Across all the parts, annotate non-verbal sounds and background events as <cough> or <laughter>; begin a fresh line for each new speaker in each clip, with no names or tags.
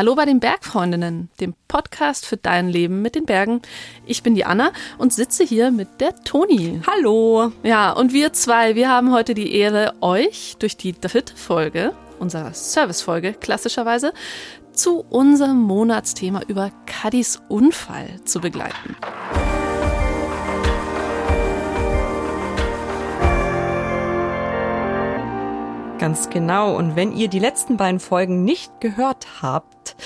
Hallo bei den Bergfreundinnen, dem Podcast für dein Leben mit den Bergen. Ich bin die Anna und sitze hier mit der Toni.
Hallo.
Ja, und wir zwei, wir haben heute die Ehre, euch durch die dritte Folge unserer Servicefolge klassischerweise zu unserem Monatsthema über Caddys Unfall zu begleiten.
Ganz genau. Und wenn ihr die letzten beiden Folgen nicht gehört habt,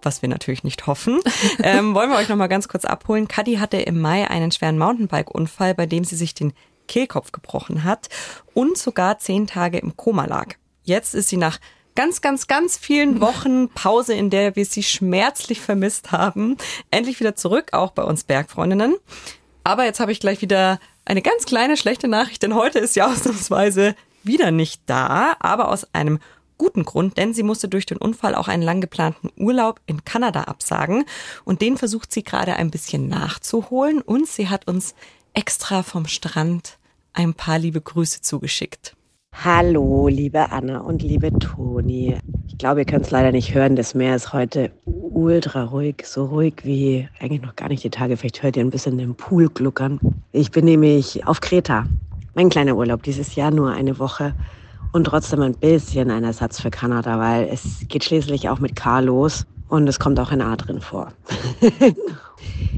was wir natürlich nicht hoffen, <laughs> ähm, wollen wir euch noch mal ganz kurz abholen. Cuddy hatte im Mai einen schweren Mountainbike-Unfall, bei dem sie sich den Kehlkopf gebrochen hat und sogar zehn Tage im Koma lag. Jetzt ist sie nach ganz, ganz, ganz vielen Wochen Pause, in der wir sie schmerzlich vermisst haben, endlich wieder zurück, auch bei uns Bergfreundinnen. Aber jetzt habe ich gleich wieder eine ganz kleine schlechte Nachricht, denn heute ist sie <laughs> ausnahmsweise wieder nicht da, aber aus einem guten Grund, denn sie musste durch den Unfall auch einen lang geplanten Urlaub in Kanada absagen und den versucht sie gerade ein bisschen nachzuholen und sie hat uns extra vom Strand ein paar liebe Grüße zugeschickt.
Hallo, liebe Anna und liebe Toni. Ich glaube, ihr könnt es leider nicht hören. Das Meer ist heute ultra ruhig, so ruhig wie eigentlich noch gar nicht die Tage. Vielleicht hört ihr ein bisschen den Pool gluckern. Ich bin nämlich auf Kreta mein kleiner Urlaub dieses Jahr nur eine Woche und trotzdem ein bisschen ein Ersatz für Kanada, weil es geht schließlich auch mit K los und es kommt auch ein A drin vor. <laughs>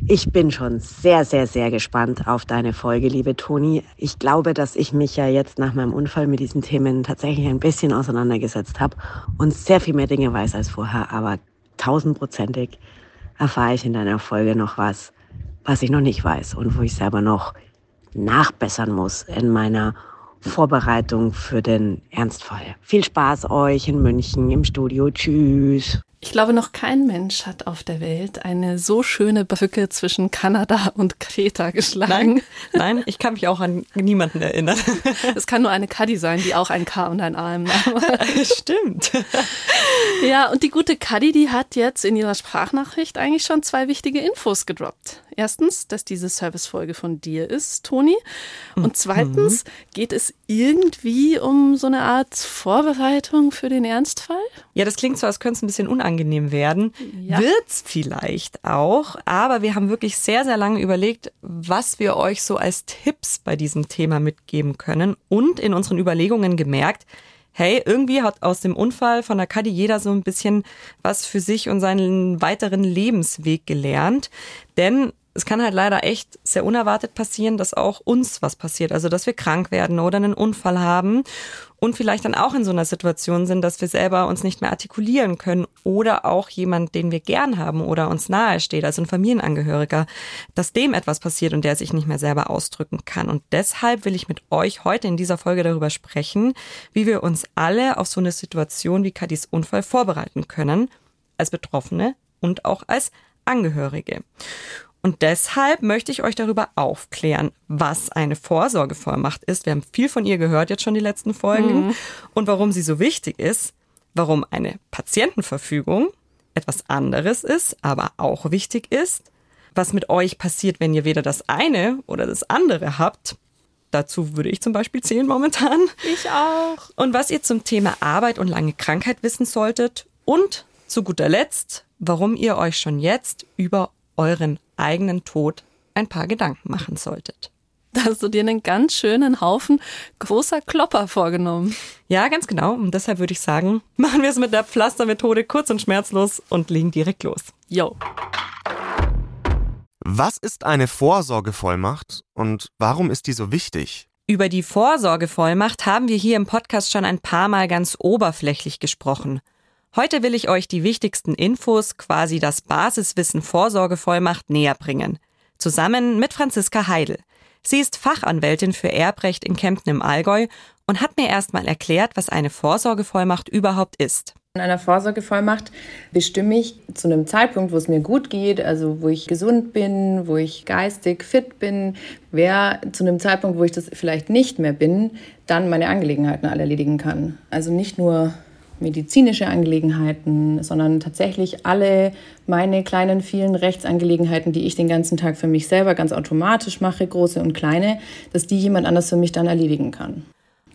ich bin schon sehr, sehr, sehr gespannt auf deine Folge, liebe Toni. Ich glaube, dass ich mich ja jetzt nach meinem Unfall mit diesen Themen tatsächlich ein bisschen auseinandergesetzt habe und sehr viel mehr Dinge weiß als vorher, aber tausendprozentig erfahre ich in deiner Folge noch was, was ich noch nicht weiß und wo ich selber noch nachbessern muss in meiner Vorbereitung für den Ernstfall. Viel Spaß euch in München im Studio. Tschüss.
Ich glaube, noch kein Mensch hat auf der Welt eine so schöne Brücke zwischen Kanada und Kreta geschlagen.
Nein, nein ich kann mich auch an niemanden erinnern. <laughs>
Es kann nur eine Kadi sein, die auch ein K und ein A im Namen
hat. <laughs> Stimmt. <laughs>
Ja, und die gute Kadi, die hat jetzt in ihrer Sprachnachricht eigentlich schon zwei wichtige Infos gedroppt. Erstens, dass diese Servicefolge von dir ist, Toni. Und mhm. zweitens, geht es irgendwie um so eine Art Vorbereitung für den Ernstfall?
Ja, das klingt so, als könnte es ein bisschen unangenehm werden. Ja. Wird's vielleicht auch, aber wir haben wirklich sehr, sehr lange überlegt, was wir euch so als Tipps bei diesem Thema mitgeben können und in unseren Überlegungen gemerkt, hey, irgendwie hat aus dem Unfall von der Kadi jeder so ein bisschen was für sich und seinen weiteren Lebensweg gelernt. Denn es kann halt leider echt sehr unerwartet passieren, dass auch uns was passiert. Also, dass wir krank werden oder einen Unfall haben und vielleicht dann auch in so einer Situation sind, dass wir selber uns nicht mehr artikulieren können oder auch jemand, den wir gern haben oder uns nahe steht, also ein Familienangehöriger, dass dem etwas passiert und der sich nicht mehr selber ausdrücken kann. Und deshalb will ich mit euch heute in dieser Folge darüber sprechen, wie wir uns alle auf so eine Situation wie Kadis Unfall vorbereiten können, als Betroffene und auch als Angehörige. Und deshalb möchte ich euch darüber aufklären, was eine Vorsorgevollmacht ist. Wir haben viel von ihr gehört jetzt schon die letzten Folgen mhm. und warum sie so wichtig ist, warum eine Patientenverfügung etwas anderes ist, aber auch wichtig ist, was mit euch passiert, wenn ihr weder das eine oder das andere habt. Dazu würde ich zum Beispiel zählen momentan.
Ich auch.
Und was ihr zum Thema Arbeit und lange Krankheit wissen solltet. Und zu guter Letzt, warum ihr euch schon jetzt über euren eigenen Tod ein paar Gedanken machen solltet.
Da hast du dir einen ganz schönen Haufen großer Klopper vorgenommen.
Ja, ganz genau. Und deshalb würde ich sagen, <laughs> machen wir es mit der Pflastermethode kurz und schmerzlos und legen direkt los.
Yo.
Was ist eine Vorsorgevollmacht und warum ist die so wichtig?
Über die Vorsorgevollmacht haben wir hier im Podcast schon ein paar Mal ganz oberflächlich gesprochen. Heute will ich euch die wichtigsten Infos, quasi das Basiswissen Vorsorgevollmacht näher bringen. Zusammen mit Franziska Heidel. Sie ist Fachanwältin für Erbrecht in Kempten im Allgäu und hat mir erstmal erklärt, was eine Vorsorgevollmacht überhaupt ist.
In einer Vorsorgevollmacht bestimme ich zu einem Zeitpunkt, wo es mir gut geht, also wo ich gesund bin, wo ich geistig fit bin, wer zu einem Zeitpunkt, wo ich das vielleicht nicht mehr bin, dann meine Angelegenheiten alle erledigen kann. Also nicht nur medizinische Angelegenheiten, sondern tatsächlich alle meine kleinen, vielen Rechtsangelegenheiten, die ich den ganzen Tag für mich selber ganz automatisch mache, große und kleine, dass die jemand anders für mich dann erledigen kann.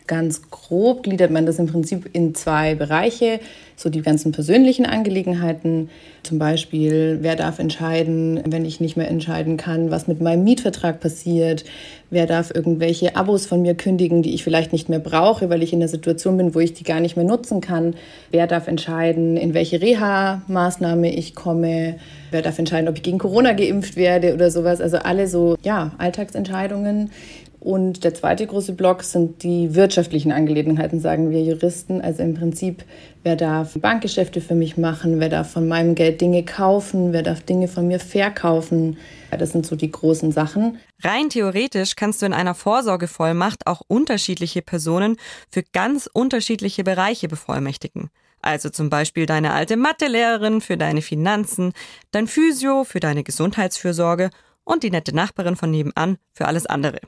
Ganz grob gliedert man das im Prinzip in zwei Bereiche. So die ganzen persönlichen Angelegenheiten, zum Beispiel, wer darf entscheiden, wenn ich nicht mehr entscheiden kann, was mit meinem Mietvertrag passiert, wer darf irgendwelche Abos von mir kündigen, die ich vielleicht nicht mehr brauche, weil ich in der Situation bin, wo ich die gar nicht mehr nutzen kann, wer darf entscheiden, in welche Reha-Maßnahme ich komme, wer darf entscheiden, ob ich gegen Corona geimpft werde oder sowas. Also alle so, ja, Alltagsentscheidungen, und der zweite große Block sind die wirtschaftlichen Angelegenheiten, sagen wir Juristen. Also im Prinzip, wer darf Bankgeschäfte für mich machen, wer darf von meinem Geld Dinge kaufen, wer darf Dinge von mir verkaufen. Das sind so die großen Sachen.
Rein theoretisch kannst du in einer Vorsorgevollmacht auch unterschiedliche Personen für ganz unterschiedliche Bereiche bevollmächtigen. Also zum Beispiel deine alte Mathelehrerin für deine Finanzen, dein Physio für deine Gesundheitsfürsorge und die nette Nachbarin von nebenan für alles andere.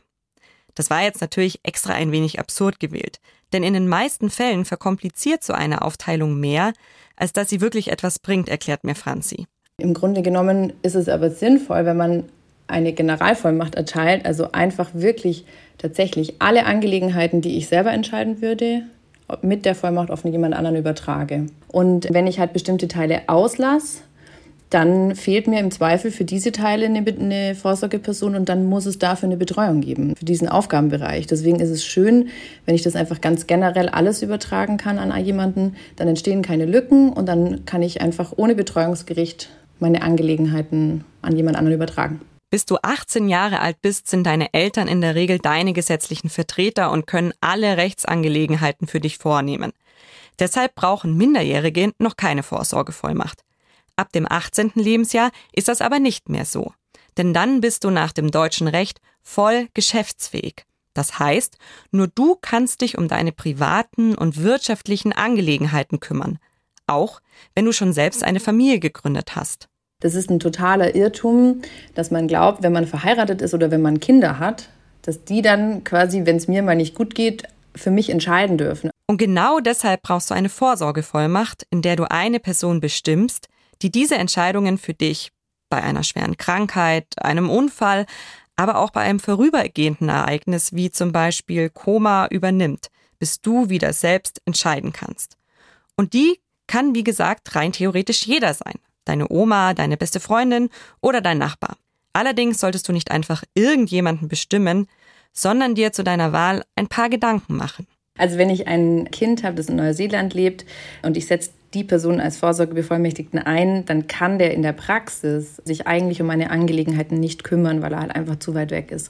Das war jetzt natürlich extra ein wenig absurd gewählt, denn in den meisten Fällen verkompliziert so eine Aufteilung mehr, als dass sie wirklich etwas bringt, erklärt mir Franzi.
Im Grunde genommen ist es aber sinnvoll, wenn man eine Generalvollmacht erteilt, also einfach wirklich tatsächlich alle Angelegenheiten, die ich selber entscheiden würde, mit der Vollmacht auf jemand anderen übertrage. Und wenn ich halt bestimmte Teile auslasse, dann fehlt mir im Zweifel für diese Teile eine, eine, Vorsorgeperson und dann muss es dafür eine Betreuung geben, für diesen Aufgabenbereich. Deswegen ist es schön, wenn ich das einfach ganz generell alles übertragen kann an jemanden, dann entstehen keine Lücken und dann kann ich einfach ohne Betreuungsgericht meine Angelegenheiten an jemand anderen übertragen.
Bis du 18 Jahre alt bist, sind deine Eltern in der Regel deine gesetzlichen Vertreter und können alle Rechtsangelegenheiten für dich vornehmen. Deshalb brauchen Minderjährige noch keine Vorsorgevollmacht. Ab dem 18. Lebensjahr ist das aber nicht mehr so. Denn dann bist du nach dem deutschen Recht voll geschäftsfähig. Das heißt, nur du kannst dich um deine privaten und wirtschaftlichen Angelegenheiten kümmern. Auch wenn du schon selbst eine Familie gegründet hast.
Das ist ein totaler Irrtum, dass man glaubt, wenn man verheiratet ist oder wenn man Kinder hat, dass die dann quasi, wenn es mir mal nicht gut geht, für mich entscheiden dürfen.
Und genau deshalb brauchst du eine Vorsorgevollmacht, in der du eine Person bestimmst, die diese Entscheidungen für dich bei einer schweren Krankheit, einem Unfall, aber auch bei einem vorübergehenden Ereignis wie zum Beispiel Koma übernimmt, bis du wieder selbst entscheiden kannst. Und die kann, wie gesagt, rein theoretisch jeder sein. Deine Oma, deine beste Freundin oder dein Nachbar. Allerdings solltest du nicht einfach irgendjemanden bestimmen, sondern dir zu deiner Wahl ein paar Gedanken machen.
Also wenn ich ein Kind habe, das in Neuseeland lebt und ich setze die Person als Vorsorgebevollmächtigten ein, dann kann der in der Praxis sich eigentlich um meine Angelegenheiten nicht kümmern, weil er halt einfach zu weit weg ist.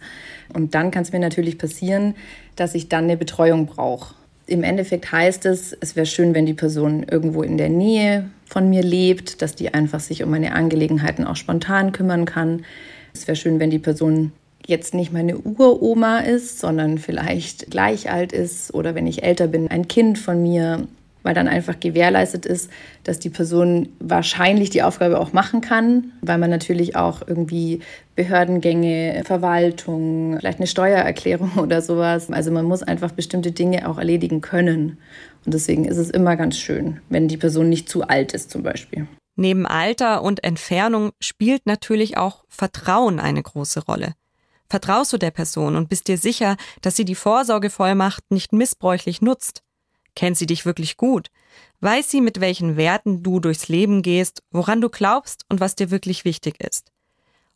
Und dann kann es mir natürlich passieren, dass ich dann eine Betreuung brauche. Im Endeffekt heißt es, es wäre schön, wenn die Person irgendwo in der Nähe von mir lebt, dass die einfach sich um meine Angelegenheiten auch spontan kümmern kann. Es wäre schön, wenn die Person jetzt nicht meine Uroma ist, sondern vielleicht gleich alt ist oder wenn ich älter bin, ein Kind von mir weil dann einfach gewährleistet ist, dass die Person wahrscheinlich die Aufgabe auch machen kann, weil man natürlich auch irgendwie Behördengänge, Verwaltung, vielleicht eine Steuererklärung <laughs> oder sowas. Also man muss einfach bestimmte Dinge auch erledigen können. Und deswegen ist es immer ganz schön, wenn die Person nicht zu alt ist zum Beispiel.
Neben Alter und Entfernung spielt natürlich auch Vertrauen eine große Rolle. Vertraust du der Person und bist dir sicher, dass sie die Vorsorgevollmacht nicht missbräuchlich nutzt? Kennt sie dich wirklich gut? Weiß sie, mit welchen Werten du durchs Leben gehst, woran du glaubst und was dir wirklich wichtig ist?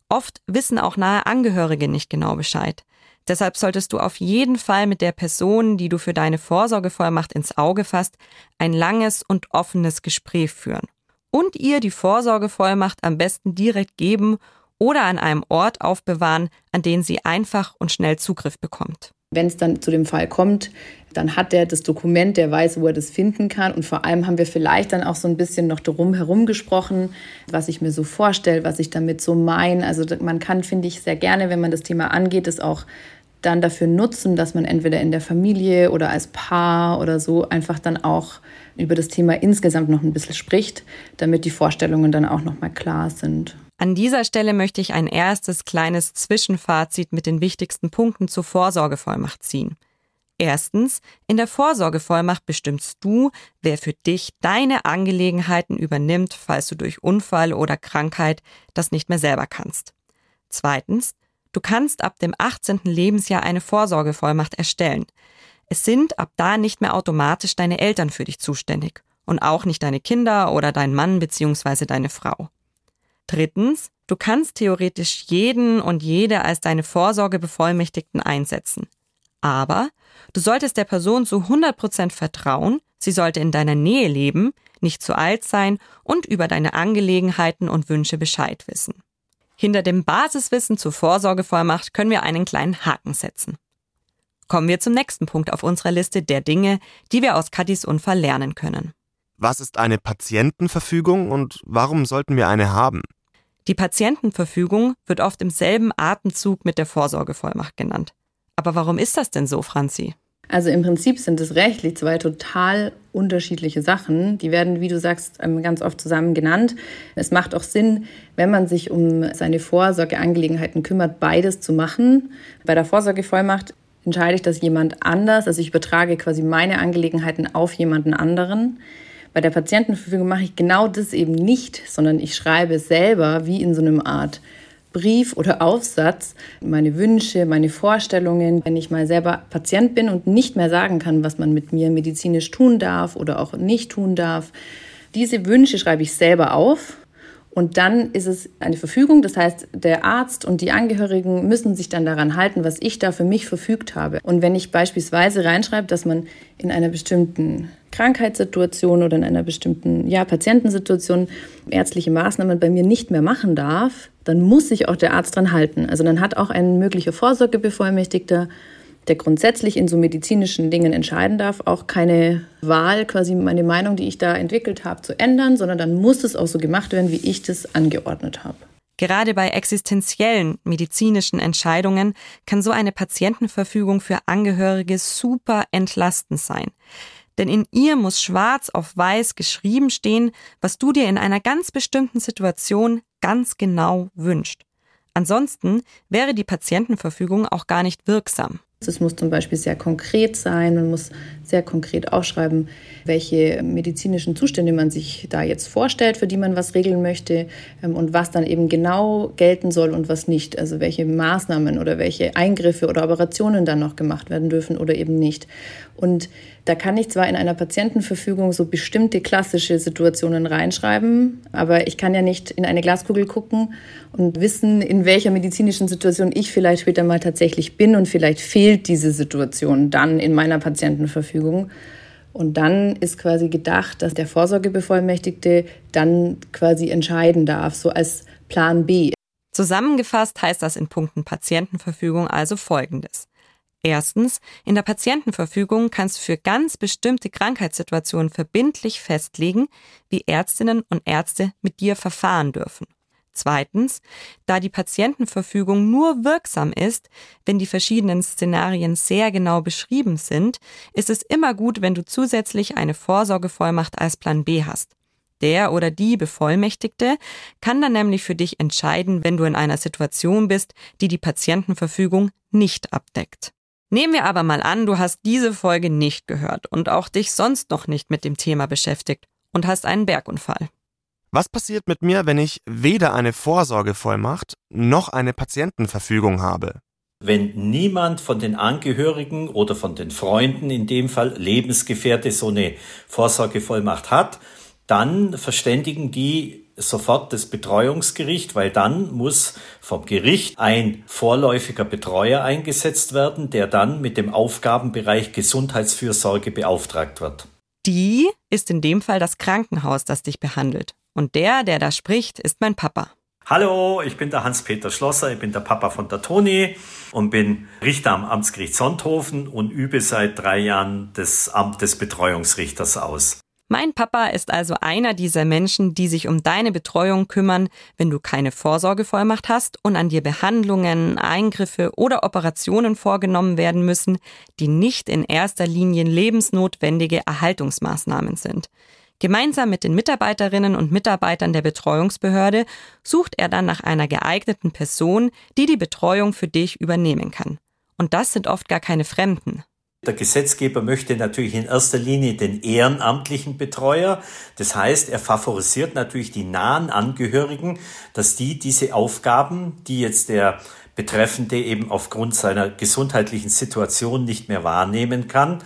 Oft wissen auch nahe Angehörige nicht genau Bescheid. Deshalb solltest du auf jeden Fall mit der Person, die du für deine Vorsorgevollmacht ins Auge fasst, ein langes und offenes Gespräch führen. Und ihr die Vorsorgevollmacht am besten direkt geben oder an einem Ort aufbewahren, an den sie einfach und schnell Zugriff bekommt.
Wenn es dann zu dem Fall kommt, dann hat er das Dokument, der weiß, wo er das finden kann. Und vor allem haben wir vielleicht dann auch so ein bisschen noch drum herum gesprochen, was ich mir so vorstelle, was ich damit so meine. Also man kann, finde ich, sehr gerne, wenn man das Thema angeht, es auch dann dafür nutzen, dass man entweder in der Familie oder als Paar oder so einfach dann auch über das Thema insgesamt noch ein bisschen spricht, damit die Vorstellungen dann auch noch mal klar sind.
An dieser Stelle möchte ich ein erstes kleines Zwischenfazit mit den wichtigsten Punkten zur Vorsorgevollmacht ziehen. Erstens, in der Vorsorgevollmacht bestimmst du, wer für dich deine Angelegenheiten übernimmt, falls du durch Unfall oder Krankheit das nicht mehr selber kannst. Zweitens, du kannst ab dem 18. Lebensjahr eine Vorsorgevollmacht erstellen. Es sind ab da nicht mehr automatisch deine Eltern für dich zuständig und auch nicht deine Kinder oder dein Mann bzw. deine Frau. Drittens, du kannst theoretisch jeden und jede als deine Vorsorgebevollmächtigten einsetzen. Aber du solltest der Person zu 100% vertrauen, sie sollte in deiner Nähe leben, nicht zu alt sein und über deine Angelegenheiten und Wünsche Bescheid wissen. Hinter dem Basiswissen zur Vorsorgevollmacht können wir einen kleinen Haken setzen. Kommen wir zum nächsten Punkt auf unserer Liste der Dinge, die wir aus Katis Unfall lernen können.
Was ist eine Patientenverfügung und warum sollten wir eine haben?
Die Patientenverfügung wird oft im selben Atemzug mit der Vorsorgevollmacht genannt. Aber warum ist das denn so, Franzi?
Also im Prinzip sind es rechtlich zwei total unterschiedliche Sachen. Die werden, wie du sagst, ähm, ganz oft zusammen genannt. Es macht auch Sinn, wenn man sich um seine Vorsorgeangelegenheiten kümmert, beides zu machen. Bei der Vorsorgevollmacht entscheide ich das jemand anders. Also ich übertrage quasi meine Angelegenheiten auf jemanden anderen. Bei der Patientenverfügung mache ich genau das eben nicht, sondern ich schreibe selber wie in so einem Art Brief oder Aufsatz meine Wünsche, meine Vorstellungen, wenn ich mal selber Patient bin und nicht mehr sagen kann, was man mit mir medizinisch tun darf oder auch nicht tun darf. Diese Wünsche schreibe ich selber auf und dann ist es eine Verfügung, das heißt, der Arzt und die Angehörigen müssen sich dann daran halten, was ich da für mich verfügt habe. Und wenn ich beispielsweise reinschreibe, dass man in einer bestimmten Krankheitssituation oder in einer bestimmten ja, Patientensituation ärztliche Maßnahmen bei mir nicht mehr machen darf, dann muss sich auch der Arzt dran halten. Also dann hat auch ein möglicher Vorsorgebevollmächtigter der grundsätzlich in so medizinischen Dingen entscheiden darf, auch keine Wahl, quasi meine Meinung, die ich da entwickelt habe, zu ändern, sondern dann muss es auch so gemacht werden, wie ich das angeordnet habe.
Gerade bei existenziellen medizinischen Entscheidungen kann so eine Patientenverfügung für Angehörige super entlastend sein. Denn in ihr muss schwarz auf weiß geschrieben stehen, was du dir in einer ganz bestimmten Situation ganz genau wünscht. Ansonsten wäre die Patientenverfügung auch gar nicht wirksam.
Es muss zum Beispiel sehr konkret sein, man muss sehr konkret aufschreiben, welche medizinischen Zustände man sich da jetzt vorstellt, für die man was regeln möchte ähm, und was dann eben genau gelten soll und was nicht. Also welche Maßnahmen oder welche Eingriffe oder Operationen dann noch gemacht werden dürfen oder eben nicht. Und da kann ich zwar in einer Patientenverfügung so bestimmte klassische Situationen reinschreiben, aber ich kann ja nicht in eine Glaskugel gucken und wissen, in welcher medizinischen Situation ich vielleicht später mal tatsächlich bin und vielleicht fehlt diese Situation dann in meiner Patientenverfügung. Und dann ist quasi gedacht, dass der Vorsorgebevollmächtigte dann quasi entscheiden darf, so als Plan B.
Zusammengefasst heißt das in Punkten Patientenverfügung also Folgendes. Erstens, in der Patientenverfügung kannst du für ganz bestimmte Krankheitssituationen verbindlich festlegen, wie Ärztinnen und Ärzte mit dir verfahren dürfen. Zweitens, da die Patientenverfügung nur wirksam ist, wenn die verschiedenen Szenarien sehr genau beschrieben sind, ist es immer gut, wenn du zusätzlich eine Vorsorgevollmacht als Plan B hast. Der oder die Bevollmächtigte kann dann nämlich für dich entscheiden, wenn du in einer Situation bist, die die Patientenverfügung nicht abdeckt. Nehmen wir aber mal an, du hast diese Folge nicht gehört und auch dich sonst noch nicht mit dem Thema beschäftigt und hast einen Bergunfall.
Was passiert mit mir, wenn ich weder eine Vorsorgevollmacht noch eine Patientenverfügung habe?
Wenn niemand von den Angehörigen oder von den Freunden, in dem Fall Lebensgefährte, so eine Vorsorgevollmacht hat, dann verständigen die sofort das Betreuungsgericht, weil dann muss vom Gericht ein vorläufiger Betreuer eingesetzt werden, der dann mit dem Aufgabenbereich Gesundheitsfürsorge beauftragt wird.
Die ist in dem Fall das Krankenhaus, das dich behandelt. Und der, der da spricht, ist mein Papa.
Hallo, ich bin der Hans-Peter Schlosser, ich bin der Papa von der Toni und bin Richter am Amtsgericht Sonthofen und übe seit drei Jahren das Amt des Betreuungsrichters aus.
Mein Papa ist also einer dieser Menschen, die sich um deine Betreuung kümmern, wenn du keine Vorsorgevollmacht hast und an dir Behandlungen, Eingriffe oder Operationen vorgenommen werden müssen, die nicht in erster Linie lebensnotwendige Erhaltungsmaßnahmen sind. Gemeinsam mit den Mitarbeiterinnen und Mitarbeitern der Betreuungsbehörde sucht er dann nach einer geeigneten Person, die die Betreuung für dich übernehmen kann. Und das sind oft gar keine Fremden.
Der Gesetzgeber möchte natürlich in erster Linie den ehrenamtlichen Betreuer. Das heißt, er favorisiert natürlich die nahen Angehörigen, dass die diese Aufgaben, die jetzt der Betreffende eben aufgrund seiner gesundheitlichen Situation nicht mehr wahrnehmen kann.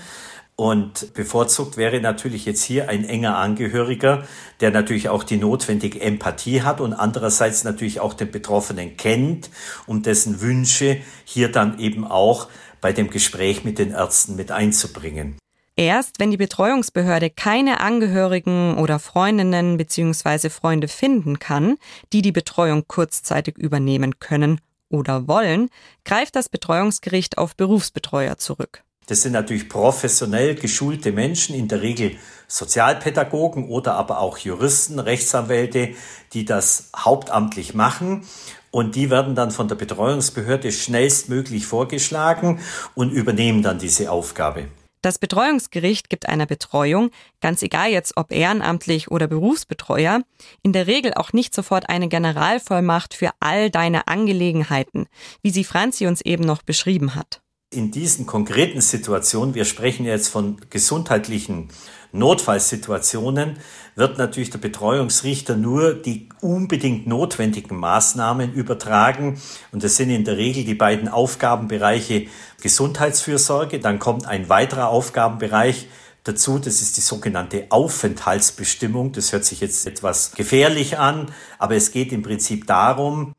Und bevorzugt wäre natürlich jetzt hier ein enger Angehöriger, der natürlich auch die notwendige Empathie hat und andererseits natürlich auch den Betroffenen kennt, um dessen Wünsche hier dann eben auch bei dem Gespräch mit den Ärzten mit einzubringen.
Erst wenn die Betreuungsbehörde keine Angehörigen oder Freundinnen bzw. Freunde finden kann, die die Betreuung kurzzeitig übernehmen können oder wollen, greift das Betreuungsgericht auf Berufsbetreuer zurück.
Das sind natürlich professionell geschulte Menschen, in der Regel Sozialpädagogen oder aber auch Juristen, Rechtsanwälte, die das hauptamtlich machen. Und die werden dann von der Betreuungsbehörde schnellstmöglich vorgeschlagen und übernehmen dann diese Aufgabe.
Das Betreuungsgericht gibt einer Betreuung, ganz egal jetzt ob ehrenamtlich oder Berufsbetreuer, in der Regel auch nicht sofort eine Generalvollmacht für all deine Angelegenheiten, wie sie Franzi uns eben noch beschrieben hat
in diesen konkreten Situationen, wir sprechen jetzt von gesundheitlichen Notfallsituationen, wird natürlich der Betreuungsrichter nur die unbedingt notwendigen Maßnahmen übertragen. Und das sind in der Regel die beiden Aufgabenbereiche Gesundheitsfürsorge. Dann kommt ein weiterer Aufgabenbereich dazu. Das ist die sogenannte Aufenthaltsbestimmung. Das hört sich jetzt etwas gefährlich an, aber es geht im Prinzip darum,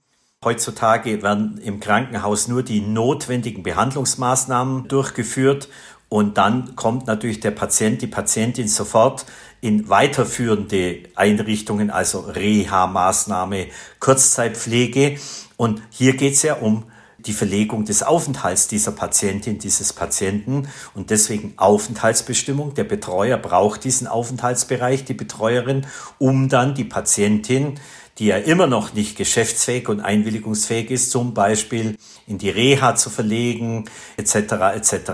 Heutzutage werden im Krankenhaus nur die notwendigen Behandlungsmaßnahmen durchgeführt und dann kommt natürlich der Patient, die Patientin sofort in weiterführende Einrichtungen, also Reha-Maßnahme, Kurzzeitpflege. Und hier geht es ja um die Verlegung des Aufenthalts dieser Patientin, dieses Patienten und deswegen Aufenthaltsbestimmung. Der Betreuer braucht diesen Aufenthaltsbereich, die Betreuerin, um dann die Patientin die ja immer noch nicht geschäftsfähig und einwilligungsfähig ist, zum Beispiel in die Reha zu verlegen, etc. etc.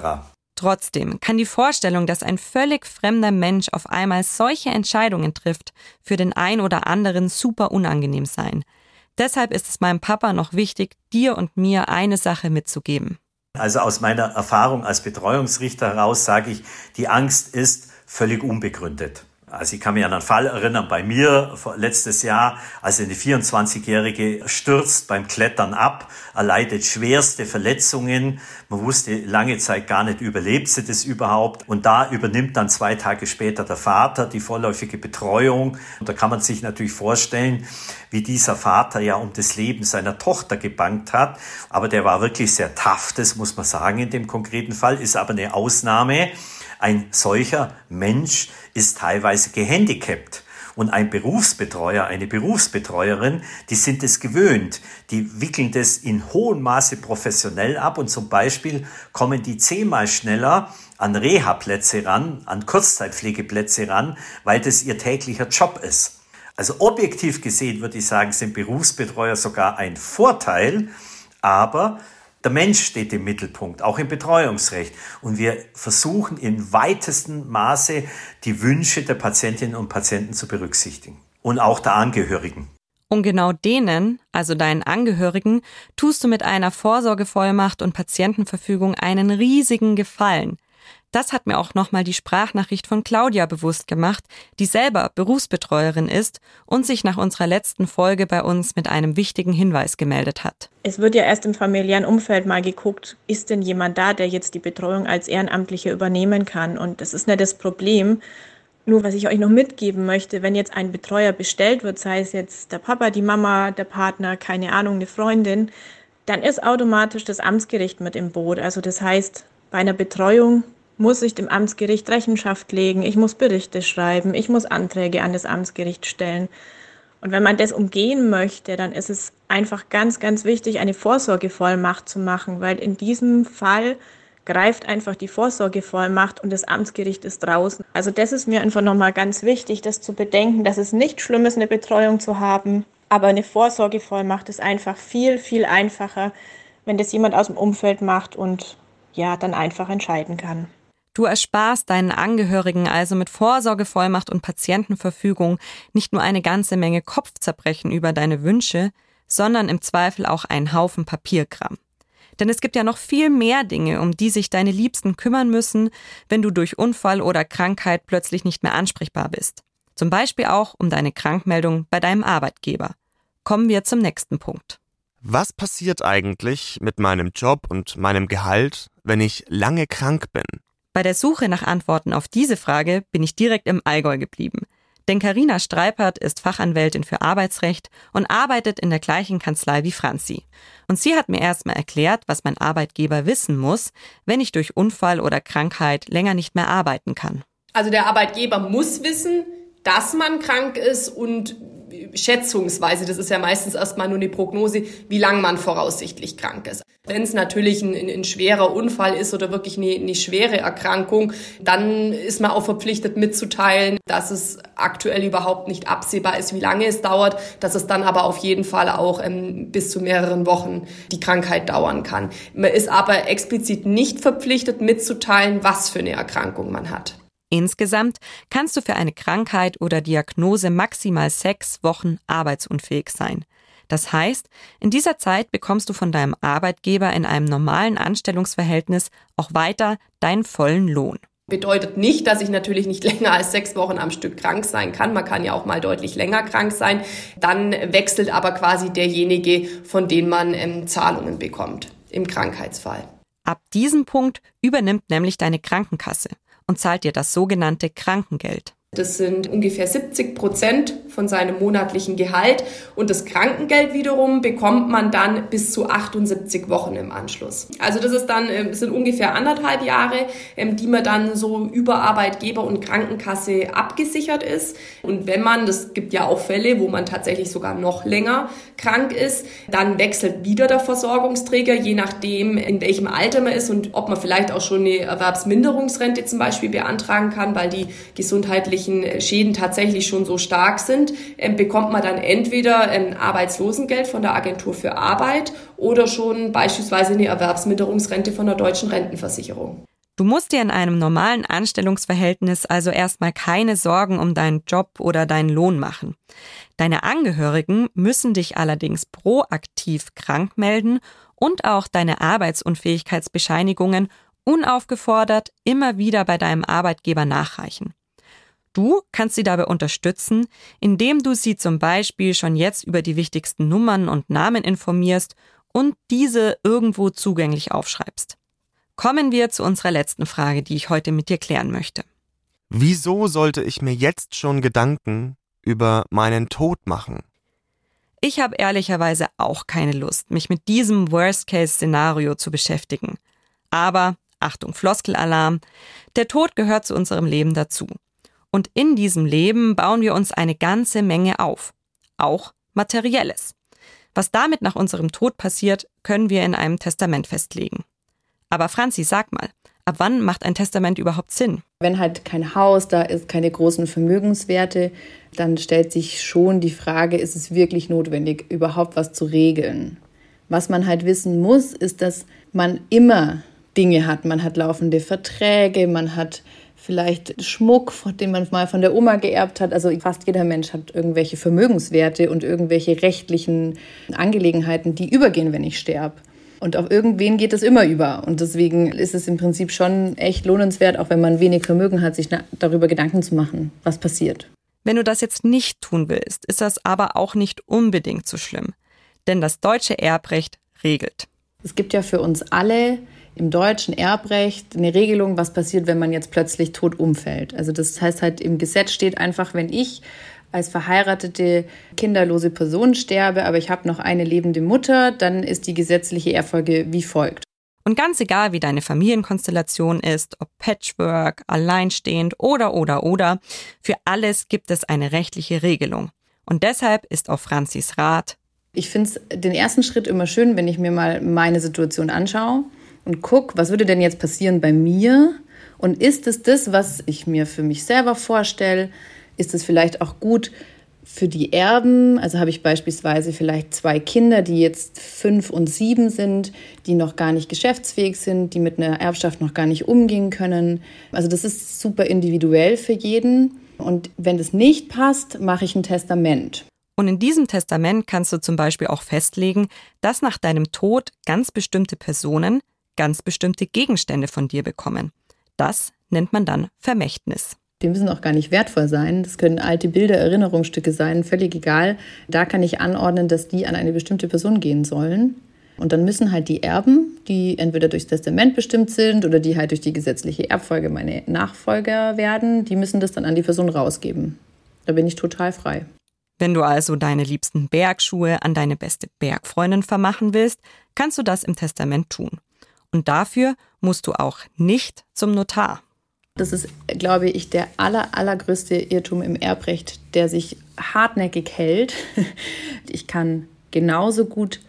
Trotzdem kann die Vorstellung, dass ein völlig fremder Mensch auf einmal solche Entscheidungen trifft, für den einen oder anderen super unangenehm sein. Deshalb ist es meinem Papa noch wichtig, dir und mir eine Sache mitzugeben.
Also aus meiner Erfahrung als Betreuungsrichter heraus sage ich, die Angst ist völlig unbegründet. Also ich kann mich an einen Fall erinnern bei mir letztes Jahr, als eine 24-Jährige stürzt beim Klettern ab, erleidet schwerste Verletzungen. Man wusste lange Zeit gar nicht, überlebt sie das überhaupt. Und da übernimmt dann zwei Tage später der Vater die vorläufige Betreuung. Und da kann man sich natürlich vorstellen, wie dieser Vater ja um das Leben seiner Tochter gebankt hat. Aber der war wirklich sehr tough, das muss man sagen in dem konkreten Fall, ist aber eine Ausnahme. Ein solcher Mensch ist teilweise gehandicapt. Und ein Berufsbetreuer, eine Berufsbetreuerin, die sind es gewöhnt. Die wickeln das in hohem Maße professionell ab und zum Beispiel kommen die zehnmal schneller an Reha-Plätze ran, an Kurzzeitpflegeplätze ran, weil das ihr täglicher Job ist. Also objektiv gesehen würde ich sagen, sind Berufsbetreuer sogar ein Vorteil, aber der Mensch steht im Mittelpunkt, auch im Betreuungsrecht. Und wir versuchen in weitestem Maße die Wünsche der Patientinnen und Patienten zu berücksichtigen und auch der Angehörigen.
Und genau denen, also deinen Angehörigen, tust du mit einer Vorsorgevollmacht und Patientenverfügung einen riesigen Gefallen. Das hat mir auch nochmal die Sprachnachricht von Claudia bewusst gemacht, die selber Berufsbetreuerin ist und sich nach unserer letzten Folge bei uns mit einem wichtigen Hinweis gemeldet hat.
Es wird ja erst im familiären Umfeld mal geguckt, ist denn jemand da, der jetzt die Betreuung als Ehrenamtliche übernehmen kann? Und das ist nicht das Problem. Nur was ich euch noch mitgeben möchte, wenn jetzt ein Betreuer bestellt wird, sei es jetzt der Papa, die Mama, der Partner, keine Ahnung, eine Freundin, dann ist automatisch das Amtsgericht mit im Boot. Also das heißt, bei einer Betreuung muss ich dem Amtsgericht Rechenschaft legen, ich muss Berichte schreiben, ich muss Anträge an das Amtsgericht stellen. Und wenn man das umgehen möchte, dann ist es einfach ganz, ganz wichtig, eine Vorsorgevollmacht zu machen, weil in diesem Fall greift einfach die Vorsorgevollmacht und das Amtsgericht ist draußen. Also das ist mir einfach nochmal ganz wichtig, das zu bedenken, dass es nicht schlimm ist, eine Betreuung zu haben, aber eine Vorsorgevollmacht ist einfach viel, viel einfacher, wenn das jemand aus dem Umfeld macht und ja, dann einfach entscheiden kann.
Du ersparst deinen Angehörigen also mit Vorsorgevollmacht und Patientenverfügung nicht nur eine ganze Menge Kopfzerbrechen über deine Wünsche, sondern im Zweifel auch einen Haufen Papierkram. Denn es gibt ja noch viel mehr Dinge, um die sich deine Liebsten kümmern müssen, wenn du durch Unfall oder Krankheit plötzlich nicht mehr ansprechbar bist. Zum Beispiel auch um deine Krankmeldung bei deinem Arbeitgeber. Kommen wir zum nächsten Punkt.
Was passiert eigentlich mit meinem Job und meinem Gehalt, wenn ich lange krank bin?
Bei der Suche nach Antworten auf diese Frage bin ich direkt im Allgäu geblieben. Denn Karina Streipert ist Fachanwältin für Arbeitsrecht und arbeitet in der gleichen Kanzlei wie Franzi. Und sie hat mir erstmal erklärt, was mein Arbeitgeber wissen muss, wenn ich durch Unfall oder Krankheit länger nicht mehr arbeiten kann.
Also der Arbeitgeber muss wissen, dass man krank ist und schätzungsweise, das ist ja meistens erstmal nur eine Prognose, wie lange man voraussichtlich krank ist. Wenn es natürlich ein, ein, schwerer Unfall ist oder wirklich eine, eine schwere Erkrankung, dann ist man auch verpflichtet mitzuteilen, dass es aktuell überhaupt nicht absehbar ist, wie lange es dauert, dass es dann aber auf jeden Fall auch ähm, bis zu mehreren Wochen die Krankheit dauern kann. Man ist aber explizit nicht verpflichtet mitzuteilen, was für eine Erkrankung man hat.
Insgesamt kannst du für eine Krankheit oder Diagnose maximal sechs Wochen arbeitsunfähig sein. Das heißt, in dieser Zeit bekommst du von deinem Arbeitgeber in einem normalen Anstellungsverhältnis auch weiter deinen vollen Lohn.
Bedeutet nicht, dass ich natürlich nicht <laughs> länger als sechs Wochen am Stück krank sein kann. Man kann ja auch mal deutlich länger krank sein. Dann wechselt aber quasi derjenige, von dem man ähm, Zahlungen bekommt im Krankheitsfall.
Ab diesem Punkt übernimmt nämlich deine Krankenkasse und zahlt dir das sogenannte Krankengeld.
Das sind ungefähr 70 Prozent von seinem monatlichen Gehalt. Und das Krankengeld wiederum bekommt man dann bis zu 78 Wochen im Anschluss. Also das ist dann, das ähm, sind ungefähr anderthalb Jahre, ähm, die man dann so über Arbeitgeber und Krankenkasse abgesichert ist. Und wenn man, das gibt ja auch Fälle, wo man tatsächlich sogar noch länger krank ist, dann wechselt wieder der Versorgungsträger, je nachdem, in welchem Alter man ist und ob man vielleicht auch schon eine Erwerbsminderungsrente zum Beispiel beantragen kann, weil die gesundheitliche gesundheitlichen Schäden tatsächlich schon so stark sind, ähm, bekommt man dann entweder ein Arbeitslosengeld von der Agentur für Arbeit oder schon beispielsweise eine Erwerbsminderungsrente von der deutschen Rentenversicherung.
Du musst dir in einem normalen Anstellungsverhältnis also erstmal keine Sorgen um deinen Job oder deinen Lohn machen. Deine Angehörigen müssen dich allerdings proaktiv krank melden und auch deine Arbeitsunfähigkeitsbescheinigungen unaufgefordert immer wieder bei deinem Arbeitgeber nachreichen. Du kannst sie dabei unterstützen, indem du sie zum Beispiel schon jetzt über die wichtigsten Nummern und Namen informierst und diese irgendwo zugänglich aufschreibst. Kommen wir zu unserer letzten Frage, die ich heute mit dir klären möchte.
Wieso sollte ich mir jetzt schon Gedanken über meinen Tod machen?
Ich habe ehrlicherweise auch keine Lust, mich mit diesem Worst-Case-Szenario zu beschäftigen. Aber, Achtung, Floskelalarm, der Tod gehört zu unserem Leben dazu. Und in diesem Leben bauen wir uns eine ganze Menge auf. Auch materielles. Was damit nach unserem Tod passiert, können wir in einem Testament festlegen. Aber Franzi, sag mal, ab wann macht ein Testament überhaupt Sinn?
Wenn halt kein Haus da ist, keine großen Vermögenswerte, dann stellt sich schon die Frage, ist es wirklich notwendig, überhaupt was zu regeln? Was man halt wissen muss, ist, dass man immer Dinge hat. Man hat laufende Verträge, man hat vielleicht Schmuck, den man mal von der Oma geerbt hat. Also fast jeder Mensch hat irgendwelche Vermögenswerte und irgendwelche rechtlichen Angelegenheiten, die übergehen, wenn ich sterbe. Und auf irgendwen geht es immer über. Und deswegen ist es im Prinzip schon echt lohnenswert, auch wenn man wenig Vermögen hat, sich darüber Gedanken zu machen, was passiert.
Wenn du das jetzt nicht tun willst, ist das aber auch nicht unbedingt so schlimm. Denn das deutsche Erbrecht regelt.
Es gibt ja für uns alle im deutschen Erbrecht eine Regelung, was passiert, wenn man jetzt plötzlich tot umfällt. Also das heißt halt, im Gesetz steht einfach, wenn ich als verheiratete, kinderlose Person sterbe, aber ich habe noch eine lebende Mutter, dann ist die gesetzliche Erbfolge wie folgt.
Und ganz egal, wie deine Familienkonstellation ist, ob Patchwork, alleinstehend oder oder oder, für alles gibt es eine rechtliche Regelung. Und deshalb ist auch Franzis Rat.
Ich finde es den ersten Schritt immer schön, wenn ich mir mal meine Situation anschaue und guck, was würde denn jetzt passieren bei mir? Und ist es das, was ich mir für mich selber vorstelle? Ist es vielleicht auch gut für die Erben? Also habe ich beispielsweise vielleicht zwei Kinder, die jetzt fünf und sieben sind, die noch gar nicht geschäftsfähig sind, die mit einer Erbschaft noch gar nicht umgehen können. Also das ist super individuell für jeden. Und wenn das nicht passt, mache ich ein Testament.
Und in diesem Testament kannst du zum Beispiel auch festlegen, dass nach deinem Tod ganz bestimmte Personen ganz bestimmte Gegenstände von dir bekommen. Das nennt man dann Vermächtnis.
Die müssen auch gar nicht wertvoll sein. Das können alte Bilder, Erinnerungsstücke sein, völlig egal. Da kann ich anordnen, dass die an eine bestimmte Person gehen sollen. Und dann müssen halt die Erben, die entweder durchs Testament bestimmt sind oder die halt durch die gesetzliche Erbfolge meine Nachfolger werden, die müssen das dann an die Person rausgeben. Da bin ich total frei.
Wenn du also deine liebsten Bergschuhe an deine beste Bergfreundin vermachen willst, kannst du das im Testament tun. Und dafür musst du auch nicht zum Notar.
Das ist, glaube ich, der aller, allergrößte Irrtum im Erbrecht, der sich hartnäckig hält. <laughs> Ich kann genauso gut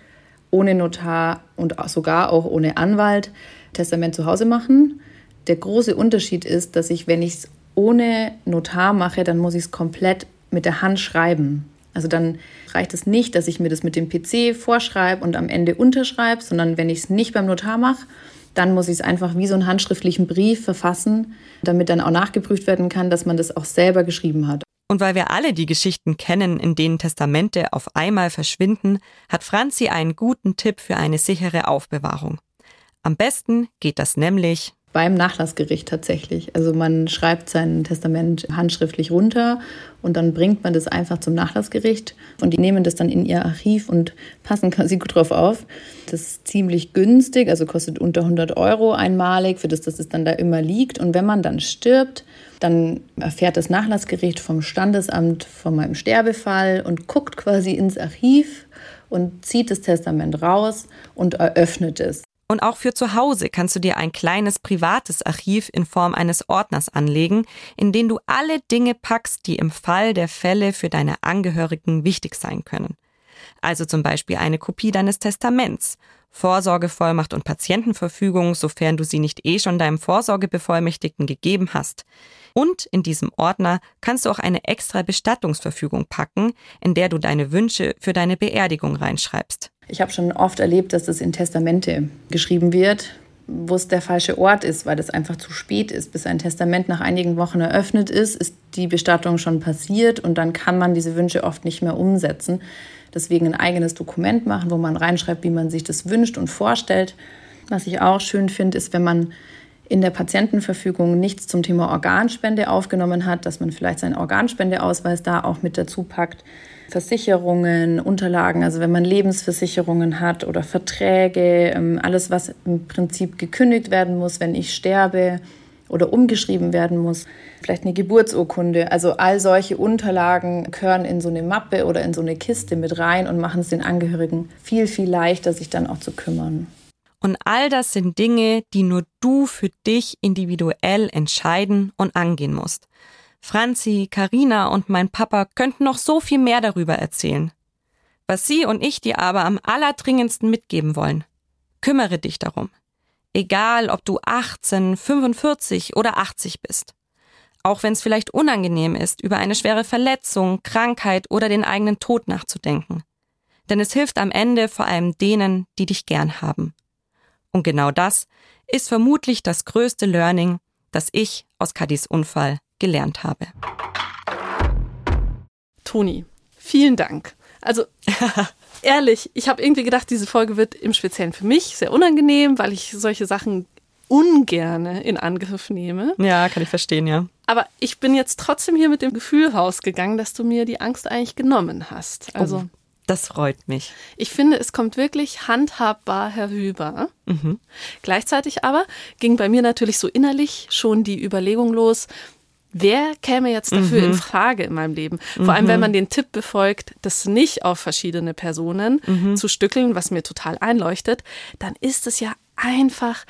ohne Notar und sogar auch ohne Anwalt Testament zu Hause machen. Der große Unterschied ist, dass ich, wenn ich es ohne Notar mache, dann muss ich es komplett mit der Hand schreiben. Also dann reicht es nicht, dass ich mir das mit dem PC vorschreibe und am Ende unterschreibe, sondern wenn ich es nicht beim Notar mache, dann muss ich es einfach wie so einen handschriftlichen Brief verfassen, damit dann auch nachgeprüft werden kann, dass man das auch selber geschrieben hat.
Und weil wir alle die Geschichten kennen, in denen Testamente auf einmal verschwinden, hat Franzi einen guten Tipp für eine sichere Aufbewahrung. Am besten geht das nämlich
beim Nachlassgericht tatsächlich. Also man schreibt sein Testament handschriftlich runter und dann bringt man das einfach zum Nachlassgericht und die nehmen das dann in ihr Archiv und passen <laughs> quasi gut drauf auf. Das ist ziemlich günstig, also kostet unter 100 Euro einmalig, für das, dass es dann da immer liegt. Und wenn man dann stirbt, dann erfährt das Nachlassgericht vom Standesamt von meinem Sterbefall und guckt quasi ins Archiv und zieht das Testament raus und eröffnet es.
Und auch für zu Hause kannst du dir ein kleines privates Archiv in Form eines Ordners anlegen, in den du alle Dinge packst, die im Fall der Fälle für deine Angehörigen wichtig sein können. Also zum Beispiel eine Kopie deines Testaments, Vorsorgevollmacht und Patientenverfügung, sofern du sie nicht eh schon deinem Vorsorgebevollmächtigten gegeben hast. Und in diesem Ordner kannst du auch eine extra Bestattungsverfügung packen, in der du deine Wünsche für deine Beerdigung reinschreibst.
Ich habe schon oft erlebt, dass es in Testamente geschrieben wird, wo es der falsche Ort ist, weil es einfach zu spät ist. Bis ein Testament nach einigen Wochen eröffnet ist, ist die Bestattung schon passiert und dann kann man diese Wünsche oft nicht mehr umsetzen. Deswegen ein eigenes Dokument machen, wo man reinschreibt, wie man sich das wünscht und vorstellt. Was ich auch schön finde, ist, wenn man in der Patientenverfügung nichts zum Thema Organspende aufgenommen hat, dass man vielleicht seinen Organspendeausweis da auch mit dazu packt. Versicherungen, Unterlagen, also wenn man Lebensversicherungen hat oder Verträge, ähm, alles, was im Prinzip gekündigt werden muss, wenn ich sterbe oder umgeschrieben werden muss, vielleicht eine Geburtsurkunde. Also all solche Unterlagen gehören in so eine Mappe oder in so eine Kiste mit rein und machen es den Angehörigen viel, viel leichter, sich dann auch zu kümmern.
Und all das sind Dinge, die nur du für dich individuell entscheiden und angehen musst. Franzi, Karina und mein Papa könnten noch so viel mehr darüber erzählen. Was sie und ich dir aber am allerdringendsten mitgeben wollen. Kümmere dich darum. Egal, ob du 18, 45 oder 80 bist. Auch wenn es vielleicht unangenehm ist, über eine schwere Verletzung, Krankheit oder den eigenen Tod nachzudenken. Denn es hilft am Ende vor allem denen, die dich gern haben. Und genau das ist vermutlich das größte Learning, das ich aus Kadis Unfall gelernt habe.
Toni, vielen Dank. Also <laughs> ehrlich, ich habe irgendwie gedacht, diese Folge wird im Speziellen für mich sehr unangenehm, weil ich solche Sachen ungerne in Angriff nehme.
Ja, kann ich verstehen, ja.
Aber ich bin jetzt trotzdem hier mit dem Gefühl rausgegangen, dass du mir die Angst eigentlich genommen hast. Also
oh, das freut mich.
Ich finde, es kommt wirklich handhabbar herüber. Mhm. Gleichzeitig aber ging bei mir natürlich so innerlich schon die Überlegung los, Wer käme jetzt dafür mhm. in Frage in meinem Leben? Vor mhm. allem, wenn man den Tipp befolgt, das nicht auf verschiedene Personen mhm. zu stückeln, was mir total einleuchtet, dann ist es ja einfach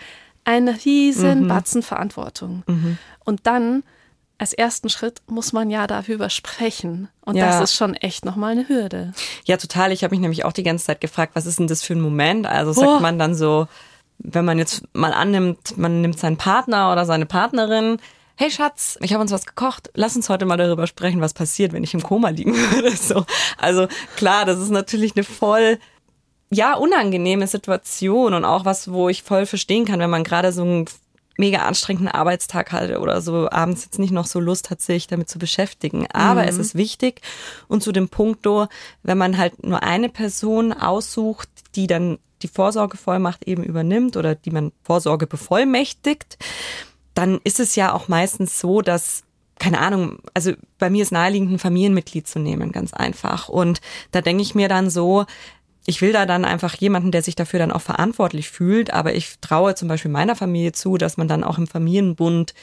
eine riesen mhm. Batzen Verantwortung. Mhm. Und dann als ersten Schritt muss man ja darüber sprechen. Und ja. das ist schon echt nochmal eine Hürde.
Ja, total. Ich habe mich nämlich auch die ganze Zeit gefragt, was ist denn das für ein Moment? Also sagt oh. man dann so, wenn man jetzt mal annimmt, man nimmt seinen Partner oder seine Partnerin, hey Schatz, ich habe uns was gekocht, lass uns heute mal darüber sprechen, was passiert, wenn ich im Koma liegen <laughs> würde. So. Also klar, das ist natürlich eine voll ja, unangenehme Situation und auch was, wo ich voll verstehen kann, wenn man gerade so einen mega anstrengenden Arbeitstag hat oder so abends jetzt nicht noch so Lust hat, sich damit zu beschäftigen. Aber mhm. es ist wichtig und zu dem Punkt, wenn man halt nur eine Person aussucht, die dann die Vorsorgevollmacht eben übernimmt oder die man Vorsorge bevollmächtigt, dann ist es ja auch meistens so, dass keine Ahnung, also bei mir ist naheliegend, ein Familienmitglied zu nehmen, ganz einfach. Und da denke ich mir dann so, ich will da dann einfach jemanden, der sich dafür dann auch verantwortlich fühlt, aber ich traue zum Beispiel meiner Familie zu, dass man dann auch im Familienbund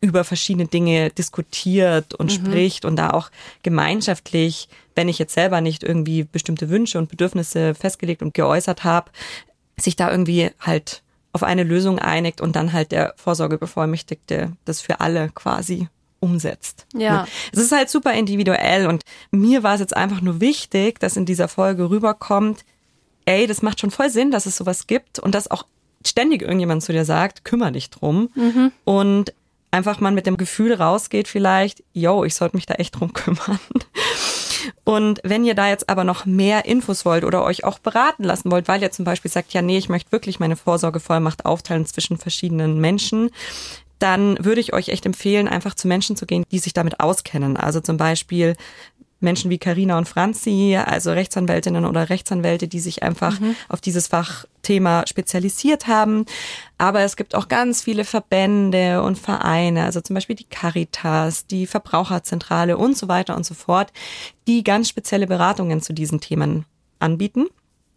über verschiedene Dinge diskutiert und mhm. spricht und da auch gemeinschaftlich, wenn ich jetzt selber nicht irgendwie bestimmte Wünsche und Bedürfnisse festgelegt und geäußert habe, sich da irgendwie halt auf eine Lösung einigt und dann halt der Vorsorgebevollmächtigte das für alle quasi umsetzt.
Ja.
Ne? Es ist halt super individuell und mir war es jetzt einfach nur wichtig, dass in dieser Folge rüberkommt, ey, das macht schon voll Sinn, dass es sowas gibt und dass auch ständig irgendjemand zu dir sagt, kümmere dich drum. Mhm. Und einfach man mit dem Gefühl rausgeht vielleicht, yo, ich sollte mich da echt drum kümmern. Und wenn ihr da jetzt aber noch mehr Infos wollt oder euch auch beraten lassen wollt, weil ihr zum Beispiel sagt, ja, nee, ich möchte wirklich meine Vorsorgevollmacht aufteilen zwischen verschiedenen Menschen, dann würde ich euch echt empfehlen, einfach zu Menschen zu gehen, die sich damit auskennen. Also zum Beispiel Menschen wie Karina und Franzi, also Rechtsanwältinnen oder Rechtsanwälte, die sich einfach mhm. auf dieses Fachthema spezialisiert haben. Aber es gibt auch ganz viele Verbände und Vereine, also zum Beispiel die Caritas, die Verbraucherzentrale und so weiter und so fort, die ganz spezielle Beratungen zu diesen Themen anbieten.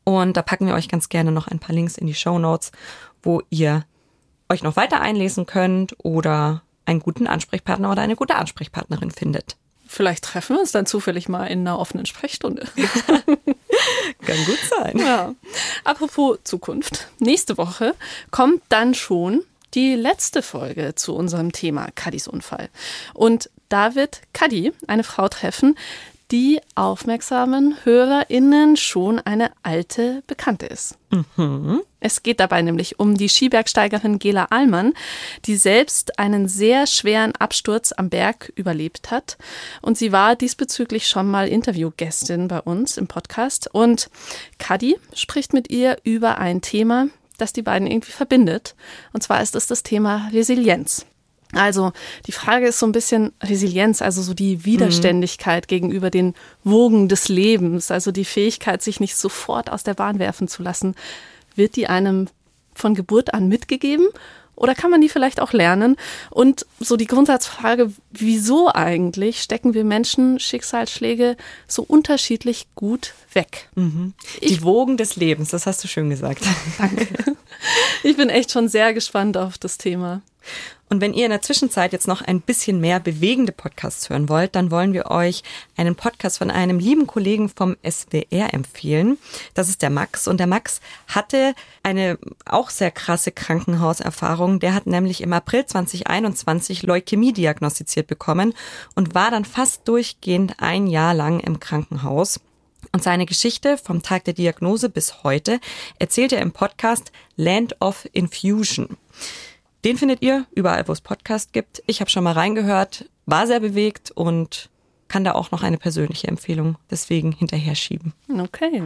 Und da packen wir euch ganz gerne noch ein paar Links in die Show Notes, wo ihr euch noch weiter einlesen könnt oder einen guten Ansprechpartner oder eine gute Ansprechpartnerin findet.
Vielleicht treffen wir uns dann zufällig mal in einer offenen Sprechstunde. <laughs>
Kann gut sein.
Ja. Apropos Zukunft. Nächste Woche kommt dann schon die letzte Folge zu unserem Thema Kadis Unfall. Und da wird Kadi eine Frau treffen, die aufmerksamen HörerInnen schon eine alte Bekannte ist. Mhm. Es geht dabei nämlich um die Skibergsteigerin Gela Ahlmann, die selbst einen sehr schweren Absturz am Berg überlebt hat. Und sie war diesbezüglich schon mal Interviewgästin bei uns im Podcast. Und Kadi spricht mit ihr über ein Thema, das die beiden irgendwie verbindet. Und zwar ist es das Thema Resilienz. Also die Frage ist so ein bisschen Resilienz, also so die Widerständigkeit mhm. gegenüber den Wogen des Lebens, also die Fähigkeit, sich nicht sofort aus der Bahn werfen zu lassen. Wird die einem von Geburt an mitgegeben oder kann man die vielleicht auch lernen? Und so die Grundsatzfrage, wieso eigentlich stecken wir Menschen Schicksalsschläge so unterschiedlich gut weg?
Mhm. Die ich, Wogen des Lebens, das hast du schön gesagt.
Danke. Ich bin echt schon sehr gespannt auf das Thema.
Und wenn ihr in der Zwischenzeit jetzt noch ein bisschen mehr bewegende Podcasts hören wollt, dann wollen wir euch einen Podcast von einem lieben Kollegen vom SWR empfehlen. Das ist der Max. Und der Max hatte eine auch sehr krasse Krankenhauserfahrung. Der hat nämlich im April 2021 Leukämie diagnostiziert bekommen und war dann fast durchgehend ein Jahr lang im Krankenhaus. Und seine Geschichte vom Tag der Diagnose bis heute erzählt er im Podcast Land of Infusion. Den findet ihr überall, wo es Podcast gibt. Ich habe schon mal reingehört, war sehr bewegt und kann da auch noch eine persönliche Empfehlung deswegen hinterher schieben.
Okay.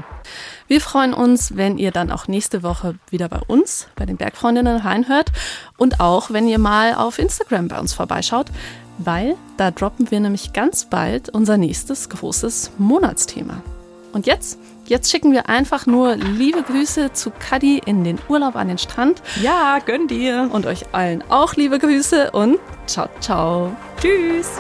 Wir freuen uns, wenn ihr dann auch nächste Woche wieder bei uns, bei den Bergfreundinnen reinhört und auch, wenn ihr mal auf Instagram bei uns vorbeischaut, weil da droppen wir nämlich ganz bald unser nächstes großes Monatsthema. Und jetzt Jetzt schicken wir einfach nur liebe Grüße zu Kadi in den Urlaub an den Strand.
Ja, gönn dir.
Und euch allen auch liebe Grüße und ciao, ciao.
Tschüss.